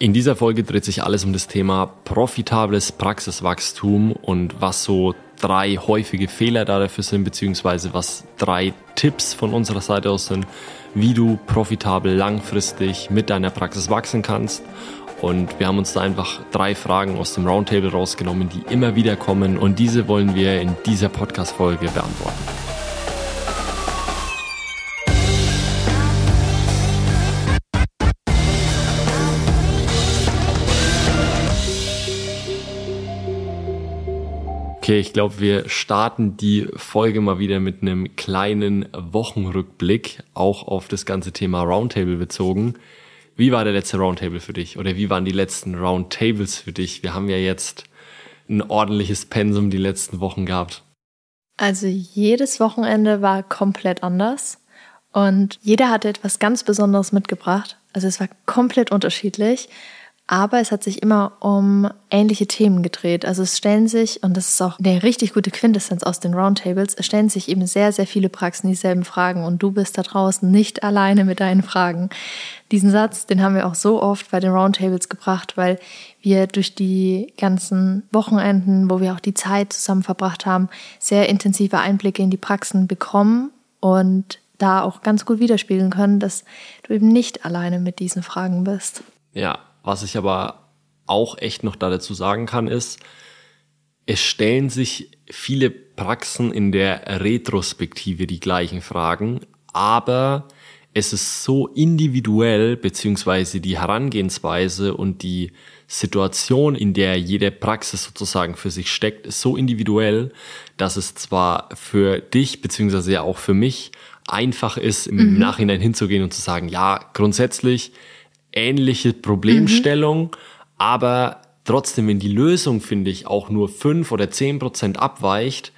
In dieser Folge dreht sich alles um das Thema profitables Praxiswachstum und was so drei häufige Fehler dafür sind, beziehungsweise was drei Tipps von unserer Seite aus sind, wie du profitabel langfristig mit deiner Praxis wachsen kannst. Und wir haben uns da einfach drei Fragen aus dem Roundtable rausgenommen, die immer wieder kommen und diese wollen wir in dieser Podcast-Folge beantworten. Okay, ich glaube, wir starten die Folge mal wieder mit einem kleinen Wochenrückblick, auch auf das ganze Thema Roundtable bezogen. Wie war der letzte Roundtable für dich oder wie waren die letzten Roundtables für dich? Wir haben ja jetzt ein ordentliches Pensum die letzten Wochen gehabt. Also jedes Wochenende war komplett anders und jeder hatte etwas ganz Besonderes mitgebracht. Also es war komplett unterschiedlich aber es hat sich immer um ähnliche Themen gedreht. Also es stellen sich, und das ist auch der richtig gute Quintessenz aus den Roundtables, es stellen sich eben sehr, sehr viele Praxen dieselben Fragen und du bist da draußen nicht alleine mit deinen Fragen. Diesen Satz, den haben wir auch so oft bei den Roundtables gebracht, weil wir durch die ganzen Wochenenden, wo wir auch die Zeit zusammen verbracht haben, sehr intensive Einblicke in die Praxen bekommen und da auch ganz gut widerspiegeln können, dass du eben nicht alleine mit diesen Fragen bist. Ja, was ich aber auch echt noch dazu sagen kann, ist, es stellen sich viele Praxen in der Retrospektive die gleichen Fragen, aber es ist so individuell, beziehungsweise die Herangehensweise und die Situation, in der jede Praxis sozusagen für sich steckt, ist so individuell, dass es zwar für dich, beziehungsweise ja auch für mich einfach ist, im mhm. Nachhinein hinzugehen und zu sagen, ja, grundsätzlich ähnliche Problemstellung, mhm. aber trotzdem, wenn die Lösung, finde ich, auch nur fünf oder zehn Prozent abweicht,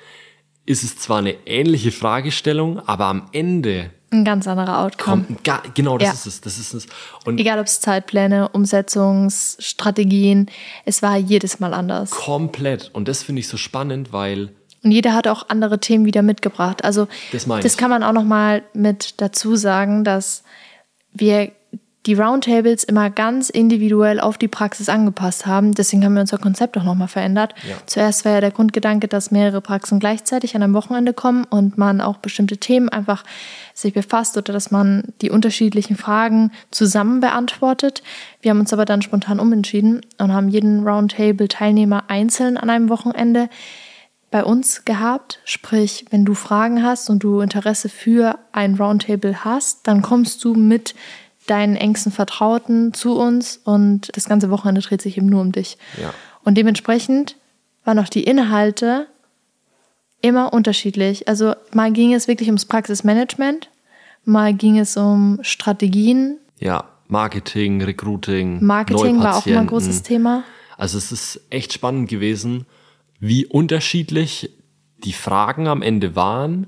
ist es zwar eine ähnliche Fragestellung, aber am Ende ein ganz anderer Outcome. Kommt, genau, das ja. ist es. Das ist es. Und Egal ob es Zeitpläne, Umsetzungsstrategien, es war jedes Mal anders. Komplett. Und das finde ich so spannend, weil und jeder hat auch andere Themen wieder mitgebracht. Also das, das kann man auch noch mal mit dazu sagen, dass wir die Roundtables immer ganz individuell auf die Praxis angepasst haben. Deswegen haben wir unser Konzept auch nochmal verändert. Ja. Zuerst war ja der Grundgedanke, dass mehrere Praxen gleichzeitig an einem Wochenende kommen und man auch bestimmte Themen einfach sich befasst oder dass man die unterschiedlichen Fragen zusammen beantwortet. Wir haben uns aber dann spontan umentschieden und haben jeden Roundtable-Teilnehmer einzeln an einem Wochenende bei uns gehabt. Sprich, wenn du Fragen hast und du Interesse für ein Roundtable hast, dann kommst du mit deinen engsten Vertrauten zu uns und das ganze Wochenende dreht sich eben nur um dich. Ja. Und dementsprechend waren auch die Inhalte immer unterschiedlich. Also mal ging es wirklich ums Praxismanagement, mal ging es um Strategien. Ja, Marketing, Recruiting. Marketing war auch immer ein großes Thema. Also es ist echt spannend gewesen, wie unterschiedlich die Fragen am Ende waren,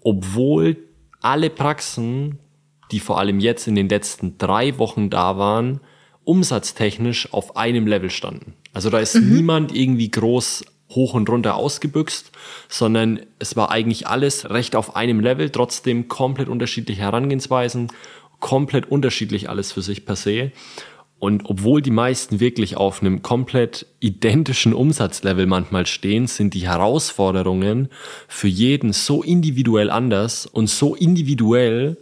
obwohl alle Praxen die vor allem jetzt in den letzten drei Wochen da waren, umsatztechnisch auf einem Level standen. Also da ist mhm. niemand irgendwie groß hoch und runter ausgebüxt, sondern es war eigentlich alles recht auf einem Level, trotzdem komplett unterschiedliche Herangehensweisen, komplett unterschiedlich alles für sich per se. Und obwohl die meisten wirklich auf einem komplett identischen Umsatzlevel manchmal stehen, sind die Herausforderungen für jeden so individuell anders und so individuell,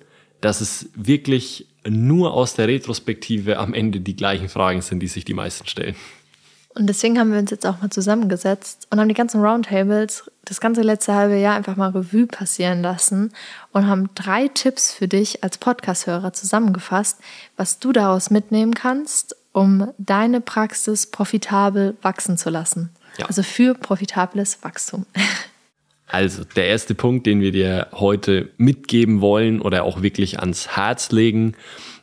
dass es wirklich nur aus der Retrospektive am Ende die gleichen Fragen sind, die sich die meisten stellen. Und deswegen haben wir uns jetzt auch mal zusammengesetzt und haben die ganzen Roundtables, das ganze letzte halbe Jahr einfach mal Revue passieren lassen und haben drei Tipps für dich als Podcast-Hörer zusammengefasst, was du daraus mitnehmen kannst, um deine Praxis profitabel wachsen zu lassen. Ja. Also für profitables Wachstum. Also der erste Punkt, den wir dir heute mitgeben wollen oder auch wirklich ans Herz legen,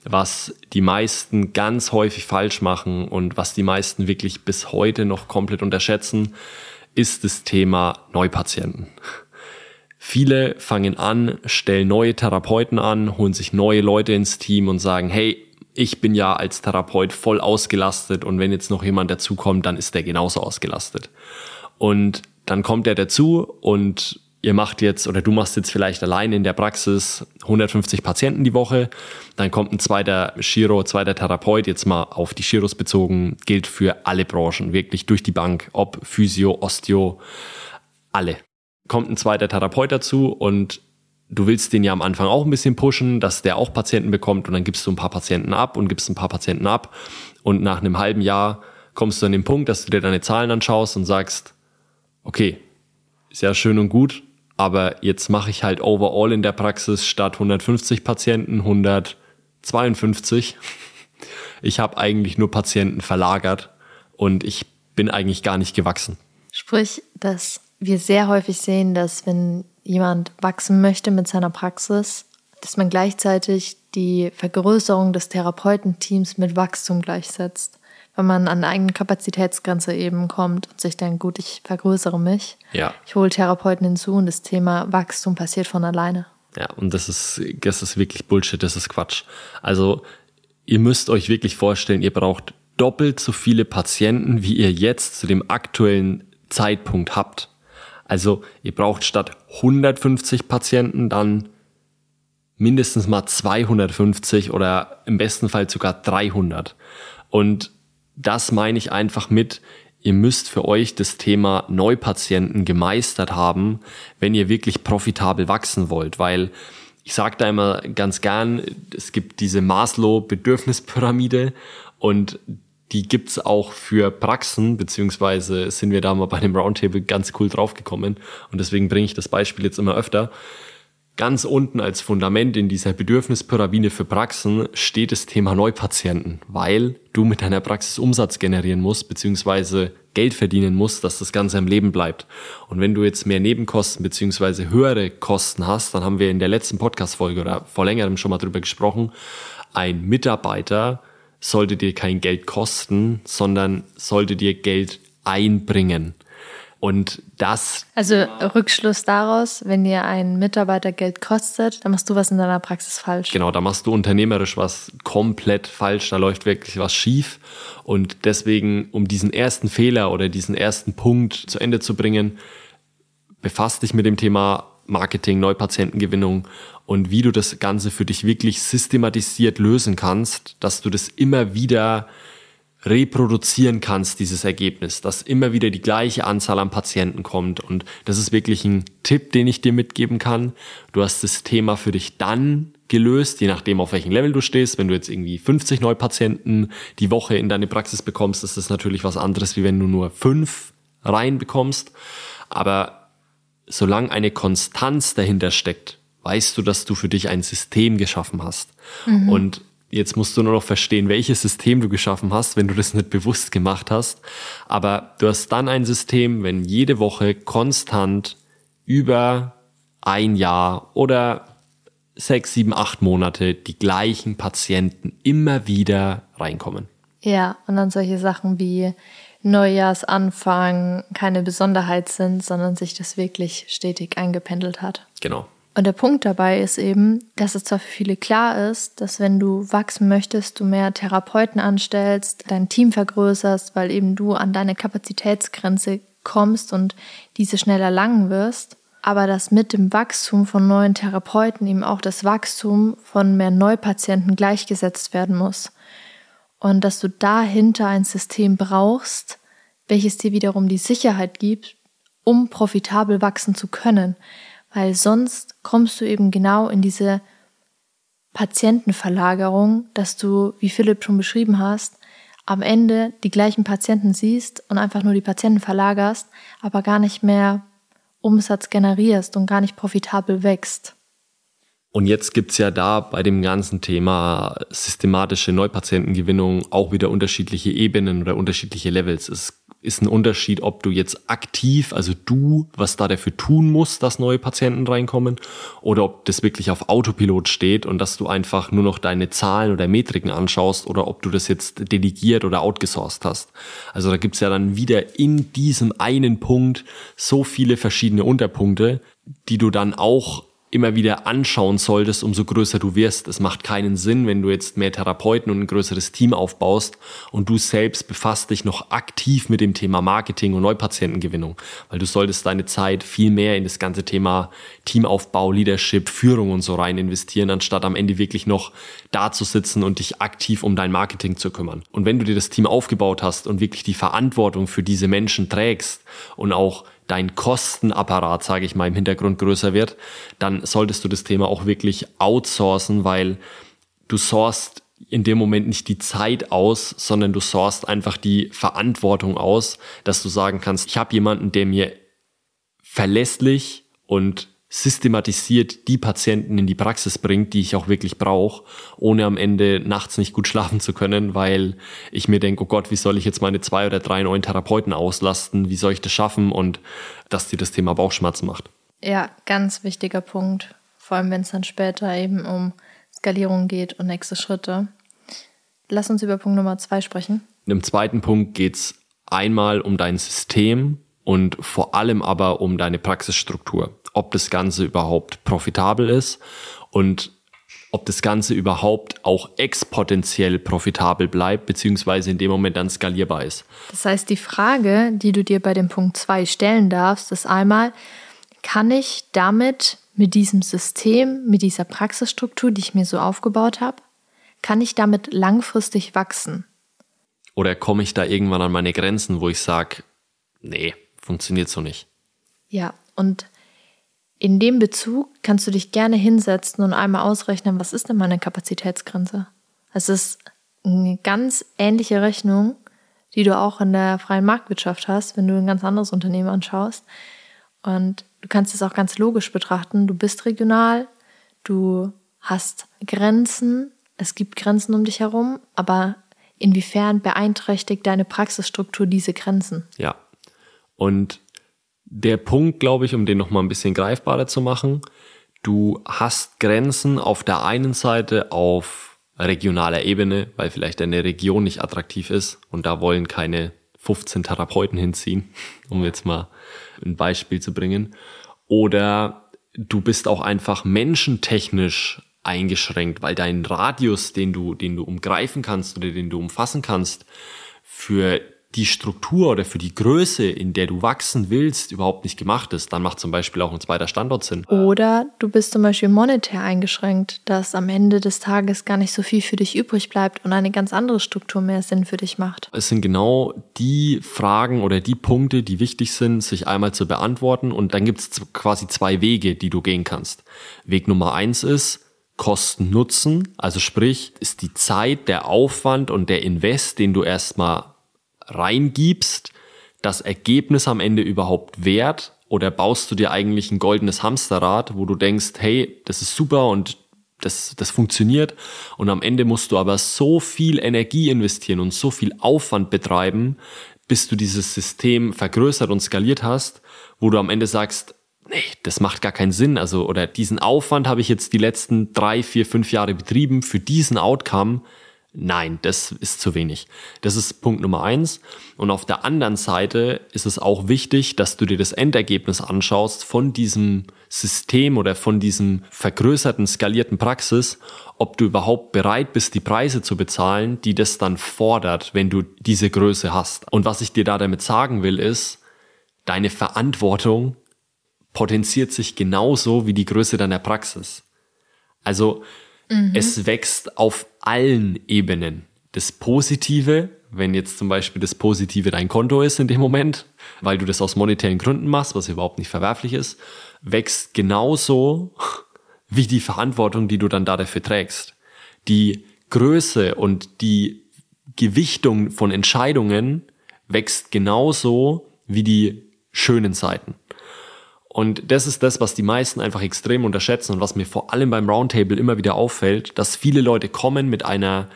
was die meisten ganz häufig falsch machen und was die meisten wirklich bis heute noch komplett unterschätzen, ist das Thema Neupatienten. Viele fangen an, stellen neue Therapeuten an, holen sich neue Leute ins Team und sagen, hey, ich bin ja als Therapeut voll ausgelastet und wenn jetzt noch jemand dazukommt, dann ist der genauso ausgelastet. Und dann kommt er dazu und ihr macht jetzt oder du machst jetzt vielleicht allein in der Praxis 150 Patienten die Woche, dann kommt ein zweiter Chiro, zweiter Therapeut, jetzt mal auf die Chiros bezogen, gilt für alle Branchen, wirklich durch die Bank, ob Physio, Osteo, alle. Kommt ein zweiter Therapeut dazu und du willst den ja am Anfang auch ein bisschen pushen, dass der auch Patienten bekommt und dann gibst du ein paar Patienten ab und gibst ein paar Patienten ab und nach einem halben Jahr kommst du an den Punkt, dass du dir deine Zahlen anschaust und sagst, okay, sehr schön und gut, aber jetzt mache ich halt overall in der Praxis statt 150 Patienten 152. Ich habe eigentlich nur Patienten verlagert und ich bin eigentlich gar nicht gewachsen. Sprich, dass wir sehr häufig sehen, dass wenn jemand wachsen möchte mit seiner Praxis, dass man gleichzeitig die Vergrößerung des Therapeutenteams mit Wachstum gleichsetzt wenn man an eine eigene Kapazitätsgrenze eben kommt und sich denkt, gut, ich vergrößere mich. Ja. Ich hole Therapeuten hinzu und das Thema Wachstum passiert von alleine. Ja, und das ist, das ist wirklich Bullshit, das ist Quatsch. Also, ihr müsst euch wirklich vorstellen, ihr braucht doppelt so viele Patienten, wie ihr jetzt zu dem aktuellen Zeitpunkt habt. Also, ihr braucht statt 150 Patienten dann mindestens mal 250 oder im besten Fall sogar 300. Und das meine ich einfach mit, ihr müsst für euch das Thema Neupatienten gemeistert haben, wenn ihr wirklich profitabel wachsen wollt, weil ich sage da immer ganz gern, es gibt diese Maslow-Bedürfnispyramide und die gibt's auch für Praxen, beziehungsweise sind wir da mal bei dem Roundtable ganz cool draufgekommen und deswegen bringe ich das Beispiel jetzt immer öfter. Ganz unten als Fundament in dieser Bedürfnispyramide für Praxen steht das Thema Neupatienten, weil du mit deiner Praxis Umsatz generieren musst, beziehungsweise Geld verdienen musst, dass das Ganze am Leben bleibt. Und wenn du jetzt mehr Nebenkosten beziehungsweise höhere Kosten hast, dann haben wir in der letzten Podcast-Folge oder vor längerem schon mal drüber gesprochen, ein Mitarbeiter sollte dir kein Geld kosten, sondern sollte dir Geld einbringen. Und das. Also Rückschluss daraus, wenn dir ein Mitarbeiter Geld kostet, dann machst du was in deiner Praxis falsch. Genau, da machst du unternehmerisch was komplett falsch, da läuft wirklich was schief. Und deswegen, um diesen ersten Fehler oder diesen ersten Punkt zu Ende zu bringen, befasst dich mit dem Thema Marketing, Neupatientengewinnung und wie du das Ganze für dich wirklich systematisiert lösen kannst, dass du das immer wieder reproduzieren kannst, dieses Ergebnis, dass immer wieder die gleiche Anzahl an Patienten kommt. Und das ist wirklich ein Tipp, den ich dir mitgeben kann. Du hast das Thema für dich dann gelöst, je nachdem, auf welchem Level du stehst. Wenn du jetzt irgendwie 50 Neupatienten die Woche in deine Praxis bekommst, ist das natürlich was anderes, wie wenn du nur fünf reinbekommst. Aber solange eine Konstanz dahinter steckt, weißt du, dass du für dich ein System geschaffen hast. Mhm. Und Jetzt musst du nur noch verstehen, welches System du geschaffen hast, wenn du das nicht bewusst gemacht hast. Aber du hast dann ein System, wenn jede Woche konstant über ein Jahr oder sechs, sieben, acht Monate die gleichen Patienten immer wieder reinkommen. Ja, und dann solche Sachen wie Neujahrsanfang keine Besonderheit sind, sondern sich das wirklich stetig eingependelt hat. Genau. Und der Punkt dabei ist eben, dass es zwar für viele klar ist, dass wenn du wachsen möchtest, du mehr Therapeuten anstellst, dein Team vergrößerst, weil eben du an deine Kapazitätsgrenze kommst und diese schnell erlangen wirst, aber dass mit dem Wachstum von neuen Therapeuten eben auch das Wachstum von mehr Neupatienten gleichgesetzt werden muss. Und dass du dahinter ein System brauchst, welches dir wiederum die Sicherheit gibt, um profitabel wachsen zu können weil sonst kommst du eben genau in diese Patientenverlagerung, dass du, wie Philipp schon beschrieben hast, am Ende die gleichen Patienten siehst und einfach nur die Patienten verlagerst, aber gar nicht mehr Umsatz generierst und gar nicht profitabel wächst. Und jetzt gibt's ja da bei dem ganzen Thema systematische Neupatientengewinnung auch wieder unterschiedliche Ebenen oder unterschiedliche Levels. Es ist ein Unterschied, ob du jetzt aktiv, also du, was da dafür tun musst, dass neue Patienten reinkommen, oder ob das wirklich auf Autopilot steht und dass du einfach nur noch deine Zahlen oder Metriken anschaust oder ob du das jetzt delegiert oder outgesourced hast. Also da gibt's ja dann wieder in diesem einen Punkt so viele verschiedene Unterpunkte, die du dann auch immer wieder anschauen solltest, umso größer du wirst. Es macht keinen Sinn, wenn du jetzt mehr Therapeuten und ein größeres Team aufbaust und du selbst befasst dich noch aktiv mit dem Thema Marketing und Neupatientengewinnung, weil du solltest deine Zeit viel mehr in das ganze Thema Teamaufbau, Leadership, Führung und so rein investieren, anstatt am Ende wirklich noch da zu sitzen und dich aktiv um dein Marketing zu kümmern. Und wenn du dir das Team aufgebaut hast und wirklich die Verantwortung für diese Menschen trägst und auch dein Kostenapparat, sage ich mal, im Hintergrund größer wird, dann solltest du das Thema auch wirklich outsourcen, weil du sourst in dem Moment nicht die Zeit aus, sondern du sourst einfach die Verantwortung aus, dass du sagen kannst, ich habe jemanden, der mir verlässlich und systematisiert die Patienten in die Praxis bringt, die ich auch wirklich brauche, ohne am Ende nachts nicht gut schlafen zu können, weil ich mir denke, oh Gott, wie soll ich jetzt meine zwei oder drei neuen Therapeuten auslasten? Wie soll ich das schaffen? Und dass dir das Thema Bauchschmerzen macht. Ja, ganz wichtiger Punkt. Vor allem, wenn es dann später eben um Skalierung geht und nächste Schritte. Lass uns über Punkt Nummer zwei sprechen. Im zweiten Punkt geht es einmal um dein System und vor allem aber um deine Praxisstruktur ob das Ganze überhaupt profitabel ist und ob das Ganze überhaupt auch exponentiell profitabel bleibt, beziehungsweise in dem Moment dann skalierbar ist. Das heißt, die Frage, die du dir bei dem Punkt 2 stellen darfst, ist einmal, kann ich damit mit diesem System, mit dieser Praxisstruktur, die ich mir so aufgebaut habe, kann ich damit langfristig wachsen? Oder komme ich da irgendwann an meine Grenzen, wo ich sage, nee, funktioniert so nicht? Ja, und in dem Bezug kannst du dich gerne hinsetzen und einmal ausrechnen, was ist denn meine Kapazitätsgrenze? Es ist eine ganz ähnliche Rechnung, die du auch in der freien Marktwirtschaft hast, wenn du ein ganz anderes Unternehmen anschaust. Und du kannst es auch ganz logisch betrachten. Du bist regional, du hast Grenzen, es gibt Grenzen um dich herum, aber inwiefern beeinträchtigt deine Praxisstruktur diese Grenzen? Ja. Und der Punkt, glaube ich, um den nochmal ein bisschen greifbarer zu machen, du hast Grenzen auf der einen Seite auf regionaler Ebene, weil vielleicht deine Region nicht attraktiv ist und da wollen keine 15 Therapeuten hinziehen, um jetzt mal ein Beispiel zu bringen. Oder du bist auch einfach menschentechnisch eingeschränkt, weil dein Radius, den du, den du umgreifen kannst oder den du umfassen kannst, für die Struktur oder für die Größe, in der du wachsen willst, überhaupt nicht gemacht ist, dann macht zum Beispiel auch ein zweiter Standort Sinn. Oder du bist zum Beispiel monetär eingeschränkt, dass am Ende des Tages gar nicht so viel für dich übrig bleibt und eine ganz andere Struktur mehr Sinn für dich macht. Es sind genau die Fragen oder die Punkte, die wichtig sind, sich einmal zu beantworten. Und dann gibt es quasi zwei Wege, die du gehen kannst. Weg Nummer eins ist, Kosten Nutzen, also sprich, ist die Zeit, der Aufwand und der Invest, den du erstmal reingibst, das Ergebnis am Ende überhaupt wert? Oder baust du dir eigentlich ein goldenes Hamsterrad, wo du denkst, hey, das ist super und das, das funktioniert und am Ende musst du aber so viel Energie investieren und so viel Aufwand betreiben, bis du dieses System vergrößert und skaliert hast, wo du am Ende sagst, nee, das macht gar keinen Sinn. Also, oder diesen Aufwand habe ich jetzt die letzten drei, vier, fünf Jahre betrieben für diesen Outcome. Nein, das ist zu wenig. Das ist Punkt Nummer eins. Und auf der anderen Seite ist es auch wichtig, dass du dir das Endergebnis anschaust von diesem System oder von diesem vergrößerten, skalierten Praxis, ob du überhaupt bereit bist, die Preise zu bezahlen, die das dann fordert, wenn du diese Größe hast. Und was ich dir da damit sagen will, ist, deine Verantwortung potenziert sich genauso wie die Größe deiner Praxis. Also, Mhm. Es wächst auf allen Ebenen. Das Positive, wenn jetzt zum Beispiel das Positive dein Konto ist in dem Moment, weil du das aus monetären Gründen machst, was überhaupt nicht verwerflich ist, wächst genauso wie die Verantwortung, die du dann da dafür trägst. Die Größe und die Gewichtung von Entscheidungen wächst genauso wie die schönen Seiten. Und das ist das, was die meisten einfach extrem unterschätzen und was mir vor allem beim Roundtable immer wieder auffällt, dass viele Leute kommen mit einer,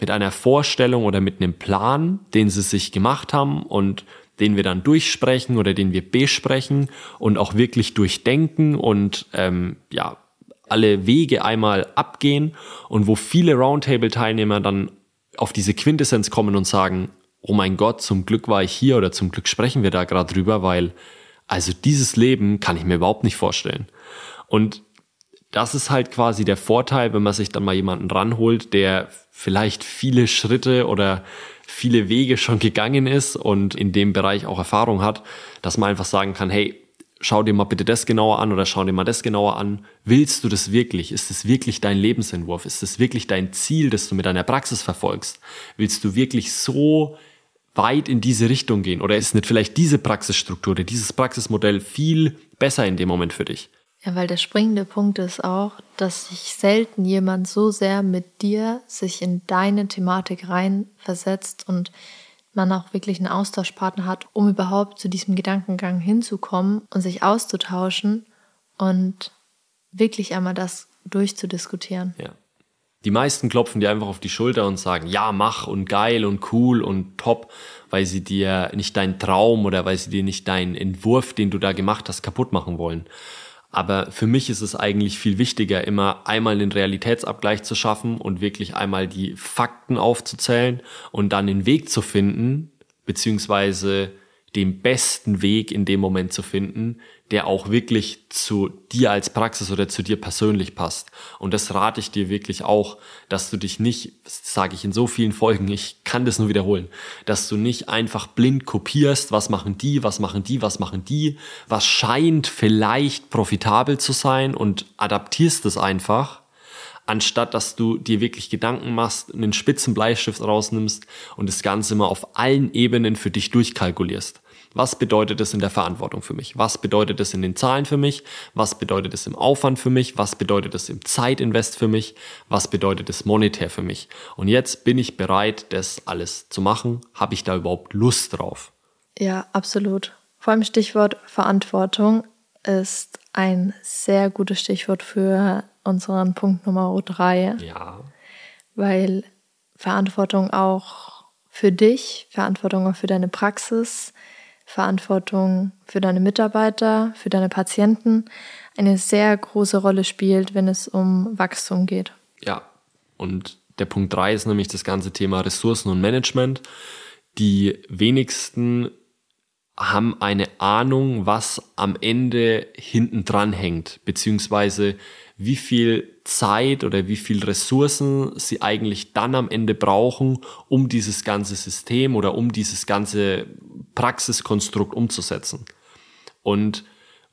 mit einer Vorstellung oder mit einem Plan, den sie sich gemacht haben und den wir dann durchsprechen oder den wir besprechen und auch wirklich durchdenken und ähm, ja alle Wege einmal abgehen und wo viele Roundtable-Teilnehmer dann auf diese Quintessenz kommen und sagen, oh mein Gott, zum Glück war ich hier oder zum Glück sprechen wir da gerade drüber, weil also dieses Leben kann ich mir überhaupt nicht vorstellen. Und das ist halt quasi der Vorteil, wenn man sich dann mal jemanden ranholt, der vielleicht viele Schritte oder viele Wege schon gegangen ist und in dem Bereich auch Erfahrung hat, dass man einfach sagen kann, hey, schau dir mal bitte das genauer an oder schau dir mal das genauer an. Willst du das wirklich? Ist es wirklich dein Lebensentwurf? Ist es wirklich dein Ziel, das du mit deiner Praxis verfolgst? Willst du wirklich so weit in diese Richtung gehen? Oder ist nicht vielleicht diese Praxisstruktur, dieses Praxismodell viel besser in dem Moment für dich? Ja, weil der springende Punkt ist auch, dass sich selten jemand so sehr mit dir sich in deine Thematik reinversetzt und man auch wirklich einen Austauschpartner hat, um überhaupt zu diesem Gedankengang hinzukommen und sich auszutauschen und wirklich einmal das durchzudiskutieren. Ja. Die meisten klopfen dir einfach auf die Schulter und sagen, ja, mach und geil und cool und top, weil sie dir nicht deinen Traum oder weil sie dir nicht deinen Entwurf, den du da gemacht hast, kaputt machen wollen. Aber für mich ist es eigentlich viel wichtiger, immer einmal den Realitätsabgleich zu schaffen und wirklich einmal die Fakten aufzuzählen und dann den Weg zu finden, beziehungsweise den besten Weg in dem Moment zu finden, der auch wirklich zu dir als Praxis oder zu dir persönlich passt. Und das rate ich dir wirklich auch, dass du dich nicht, das sage ich in so vielen Folgen, ich kann das nur wiederholen, dass du nicht einfach blind kopierst, was machen die, was machen die, was machen die, was scheint vielleicht profitabel zu sein und adaptierst es einfach, anstatt dass du dir wirklich Gedanken machst, einen spitzen Bleistift rausnimmst und das Ganze mal auf allen Ebenen für dich durchkalkulierst. Was bedeutet es in der Verantwortung für mich? Was bedeutet es in den Zahlen für mich? Was bedeutet es im Aufwand für mich? Was bedeutet es im Zeitinvest für mich? Was bedeutet es monetär für mich? Und jetzt bin ich bereit, das alles zu machen. Habe ich da überhaupt Lust drauf? Ja, absolut. Vor allem Stichwort Verantwortung ist ein sehr gutes Stichwort für unseren Punkt Nummer drei. Ja. Weil Verantwortung auch für dich, Verantwortung auch für deine Praxis, Verantwortung für deine Mitarbeiter, für deine Patienten eine sehr große Rolle spielt, wenn es um Wachstum geht. Ja, und der Punkt 3 ist nämlich das ganze Thema Ressourcen und Management. Die wenigsten haben eine Ahnung, was am Ende hinten dran hängt, beziehungsweise wie viel Zeit oder wie viel Ressourcen sie eigentlich dann am Ende brauchen, um dieses ganze System oder um dieses ganze Praxiskonstrukt umzusetzen. Und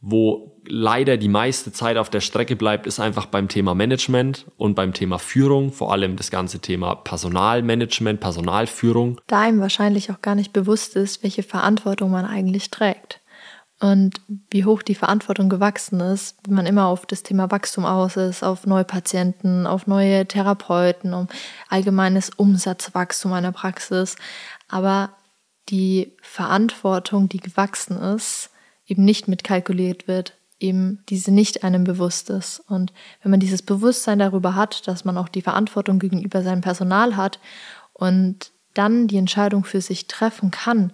wo leider die meiste Zeit auf der Strecke bleibt, ist einfach beim Thema Management und beim Thema Führung, vor allem das ganze Thema Personalmanagement, Personalführung. Da ihm wahrscheinlich auch gar nicht bewusst ist, welche Verantwortung man eigentlich trägt und wie hoch die Verantwortung gewachsen ist, wenn man immer auf das Thema Wachstum aus ist, auf neue Patienten, auf neue Therapeuten, um allgemeines Umsatzwachstum einer Praxis. Aber die Verantwortung, die gewachsen ist, eben nicht mitkalkuliert wird, eben diese nicht einem bewusst ist. Und wenn man dieses Bewusstsein darüber hat, dass man auch die Verantwortung gegenüber seinem Personal hat und dann die Entscheidung für sich treffen kann,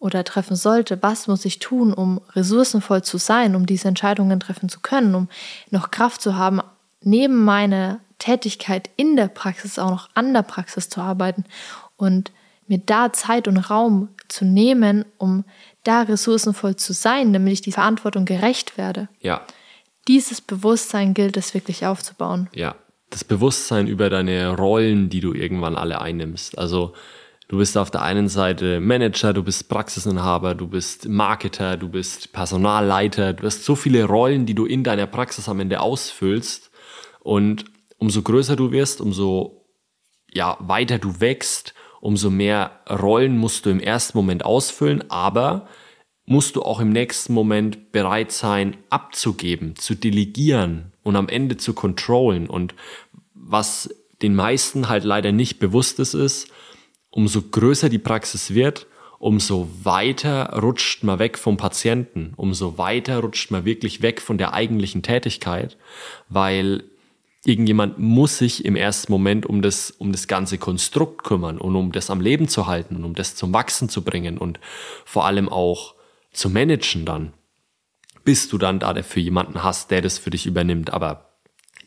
oder treffen sollte, was muss ich tun, um ressourcenvoll zu sein, um diese Entscheidungen treffen zu können, um noch Kraft zu haben, neben meiner Tätigkeit in der Praxis auch noch an der Praxis zu arbeiten und mir da Zeit und Raum zu nehmen, um da ressourcenvoll zu sein, damit ich die Verantwortung gerecht werde. Ja. Dieses Bewusstsein gilt es wirklich aufzubauen. Ja, das Bewusstsein über deine Rollen, die du irgendwann alle einnimmst. Also Du bist auf der einen Seite Manager, du bist Praxisinhaber, du bist Marketer, du bist Personalleiter, du hast so viele Rollen, die du in deiner Praxis am Ende ausfüllst. Und umso größer du wirst, umso ja, weiter du wächst, umso mehr Rollen musst du im ersten Moment ausfüllen, aber musst du auch im nächsten Moment bereit sein, abzugeben, zu delegieren und am Ende zu controllen. Und was den meisten halt leider nicht bewusst ist, ist, umso größer die Praxis wird, umso weiter rutscht man weg vom Patienten, umso weiter rutscht man wirklich weg von der eigentlichen Tätigkeit, weil irgendjemand muss sich im ersten Moment um das, um das ganze Konstrukt kümmern und um das am Leben zu halten und um das zum Wachsen zu bringen und vor allem auch zu managen dann, bis du dann da dafür jemanden hast, der das für dich übernimmt. Aber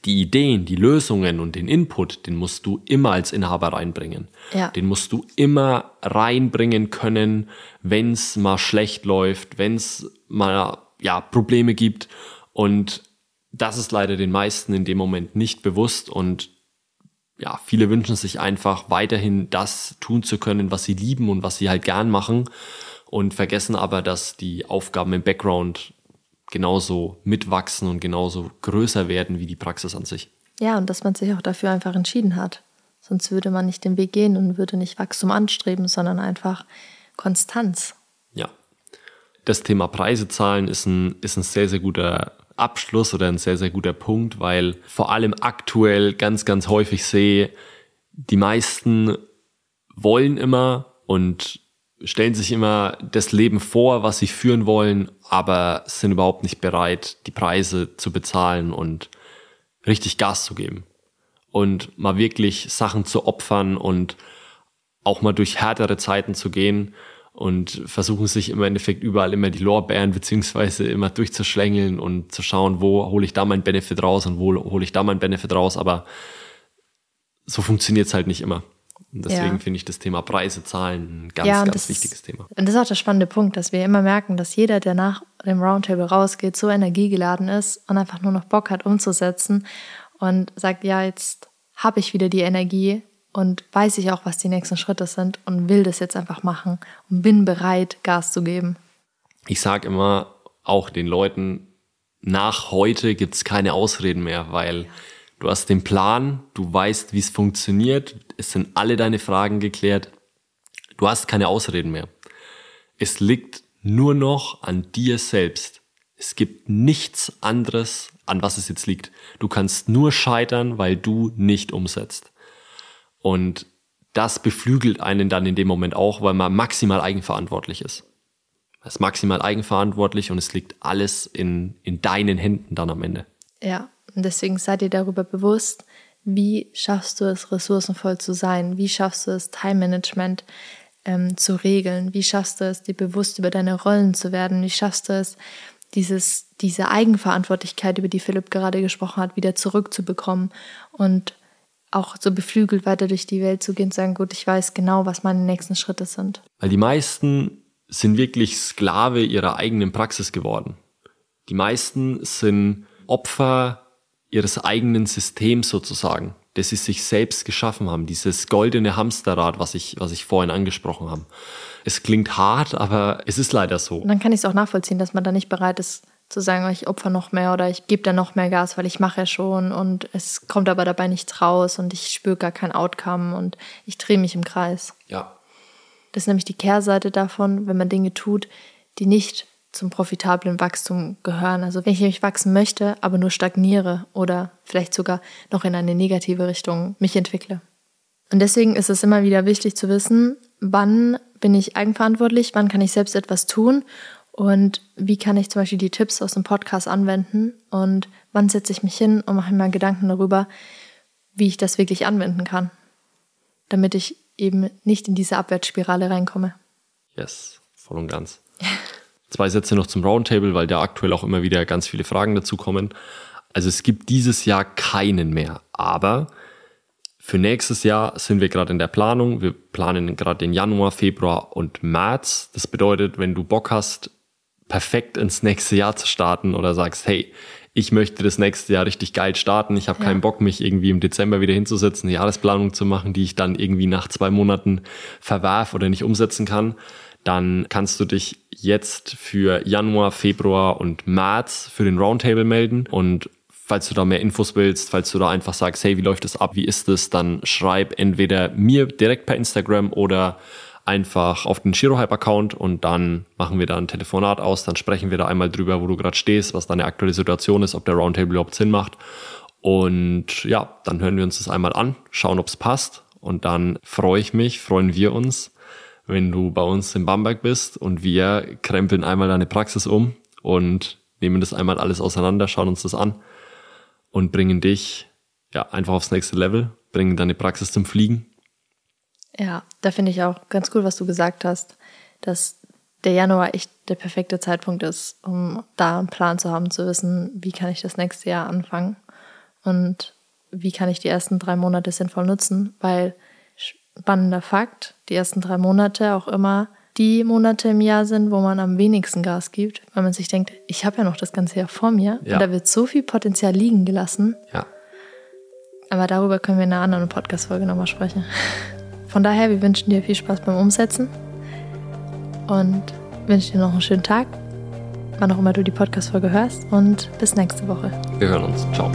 die Ideen, die Lösungen und den Input, den musst du immer als Inhaber reinbringen. Ja. Den musst du immer reinbringen können, wenn es mal schlecht läuft, wenn es mal ja, Probleme gibt. Und das ist leider den meisten in dem Moment nicht bewusst und ja, viele wünschen sich einfach weiterhin das tun zu können, was sie lieben und was sie halt gern machen und vergessen aber, dass die Aufgaben im Background genauso mitwachsen und genauso größer werden wie die Praxis an sich. Ja, und dass man sich auch dafür einfach entschieden hat. Sonst würde man nicht den Weg gehen und würde nicht Wachstum anstreben, sondern einfach Konstanz. Ja. Das Thema Preise zahlen ist ein, ist ein sehr, sehr guter Abschluss oder ein sehr, sehr guter Punkt, weil vor allem aktuell ganz, ganz häufig sehe, die meisten wollen immer und stellen sich immer das Leben vor, was sie führen wollen, aber sind überhaupt nicht bereit, die Preise zu bezahlen und richtig Gas zu geben. Und mal wirklich Sachen zu opfern und auch mal durch härtere Zeiten zu gehen und versuchen sich im Endeffekt überall immer die Lorbeeren beziehungsweise immer durchzuschlängeln und zu schauen, wo hole ich da mein Benefit raus und wo hole ich da mein Benefit raus, aber so funktioniert es halt nicht immer. Und deswegen ja. finde ich das Thema Preise zahlen ein ganz, ja, ganz wichtiges Thema. Und das ist auch der spannende Punkt, dass wir immer merken, dass jeder, der nach dem Roundtable rausgeht, so energiegeladen ist und einfach nur noch Bock hat umzusetzen und sagt, ja, jetzt habe ich wieder die Energie, und weiß ich auch, was die nächsten Schritte sind und will das jetzt einfach machen und bin bereit, Gas zu geben. Ich sage immer auch den Leuten, nach heute gibt es keine Ausreden mehr, weil du hast den Plan, du weißt, wie es funktioniert, es sind alle deine Fragen geklärt, du hast keine Ausreden mehr. Es liegt nur noch an dir selbst. Es gibt nichts anderes, an was es jetzt liegt. Du kannst nur scheitern, weil du nicht umsetzt. Und das beflügelt einen dann in dem Moment auch, weil man maximal eigenverantwortlich ist. Man ist maximal eigenverantwortlich und es liegt alles in, in deinen Händen dann am Ende. Ja, und deswegen seid ihr darüber bewusst, wie schaffst du es, ressourcenvoll zu sein? Wie schaffst du es, Time-Management ähm, zu regeln? Wie schaffst du es, dir bewusst über deine Rollen zu werden? Wie schaffst du es, dieses, diese Eigenverantwortlichkeit, über die Philipp gerade gesprochen hat, wieder zurückzubekommen? Und auch so beflügelt weiter durch die Welt zu gehen und sagen, gut, ich weiß genau, was meine nächsten Schritte sind. Weil die meisten sind wirklich Sklave ihrer eigenen Praxis geworden. Die meisten sind Opfer ihres eigenen Systems sozusagen, das sie sich selbst geschaffen haben. Dieses goldene Hamsterrad, was ich, was ich vorhin angesprochen habe. Es klingt hart, aber es ist leider so. Und dann kann ich es auch nachvollziehen, dass man da nicht bereit ist, zu sagen, ich opfer noch mehr oder ich gebe da noch mehr Gas, weil ich mache ja schon und es kommt aber dabei nichts raus und ich spüre gar kein Outcome und ich drehe mich im Kreis. Ja. Das ist nämlich die Kehrseite davon, wenn man Dinge tut, die nicht zum profitablen Wachstum gehören. Also wenn ich nämlich wachsen möchte, aber nur stagniere oder vielleicht sogar noch in eine negative Richtung mich entwickle. Und deswegen ist es immer wieder wichtig zu wissen, wann bin ich eigenverantwortlich, wann kann ich selbst etwas tun und wie kann ich zum Beispiel die Tipps aus dem Podcast anwenden und wann setze ich mich hin und mache mir Gedanken darüber, wie ich das wirklich anwenden kann, damit ich eben nicht in diese Abwärtsspirale reinkomme. Yes, voll und ganz. Zwei Sätze noch zum Roundtable, weil da aktuell auch immer wieder ganz viele Fragen dazu kommen. Also es gibt dieses Jahr keinen mehr, aber für nächstes Jahr sind wir gerade in der Planung. Wir planen gerade den Januar, Februar und März. Das bedeutet, wenn du Bock hast, perfekt ins nächste Jahr zu starten oder sagst, hey, ich möchte das nächste Jahr richtig geil starten. Ich habe ja. keinen Bock, mich irgendwie im Dezember wieder hinzusetzen, eine Jahresplanung zu machen, die ich dann irgendwie nach zwei Monaten verwerf oder nicht umsetzen kann. Dann kannst du dich jetzt für Januar, Februar und März für den Roundtable melden und falls du da mehr Infos willst, falls du da einfach sagst, hey, wie läuft das ab, wie ist es, dann schreib entweder mir direkt per Instagram oder einfach auf den Girohype-Account und dann machen wir da ein Telefonat aus, dann sprechen wir da einmal drüber, wo du gerade stehst, was deine aktuelle Situation ist, ob der Roundtable überhaupt Sinn macht. Und ja, dann hören wir uns das einmal an, schauen, ob es passt. Und dann freue ich mich, freuen wir uns, wenn du bei uns in Bamberg bist und wir krempeln einmal deine Praxis um und nehmen das einmal alles auseinander, schauen uns das an und bringen dich ja einfach aufs nächste Level, bringen deine Praxis zum Fliegen. Ja, da finde ich auch ganz cool, was du gesagt hast, dass der Januar echt der perfekte Zeitpunkt ist, um da einen Plan zu haben, zu wissen, wie kann ich das nächste Jahr anfangen und wie kann ich die ersten drei Monate sinnvoll nutzen, weil spannender Fakt, die ersten drei Monate auch immer die Monate im Jahr sind, wo man am wenigsten Gas gibt, weil man sich denkt, ich habe ja noch das ganze Jahr vor mir ja. und da wird so viel Potenzial liegen gelassen. Ja. Aber darüber können wir in einer anderen Podcast-Folge nochmal sprechen. Von daher, wir wünschen dir viel Spaß beim Umsetzen und wünschen dir noch einen schönen Tag, wann auch immer du die Podcast-Folge hörst und bis nächste Woche. Wir hören uns. Ciao.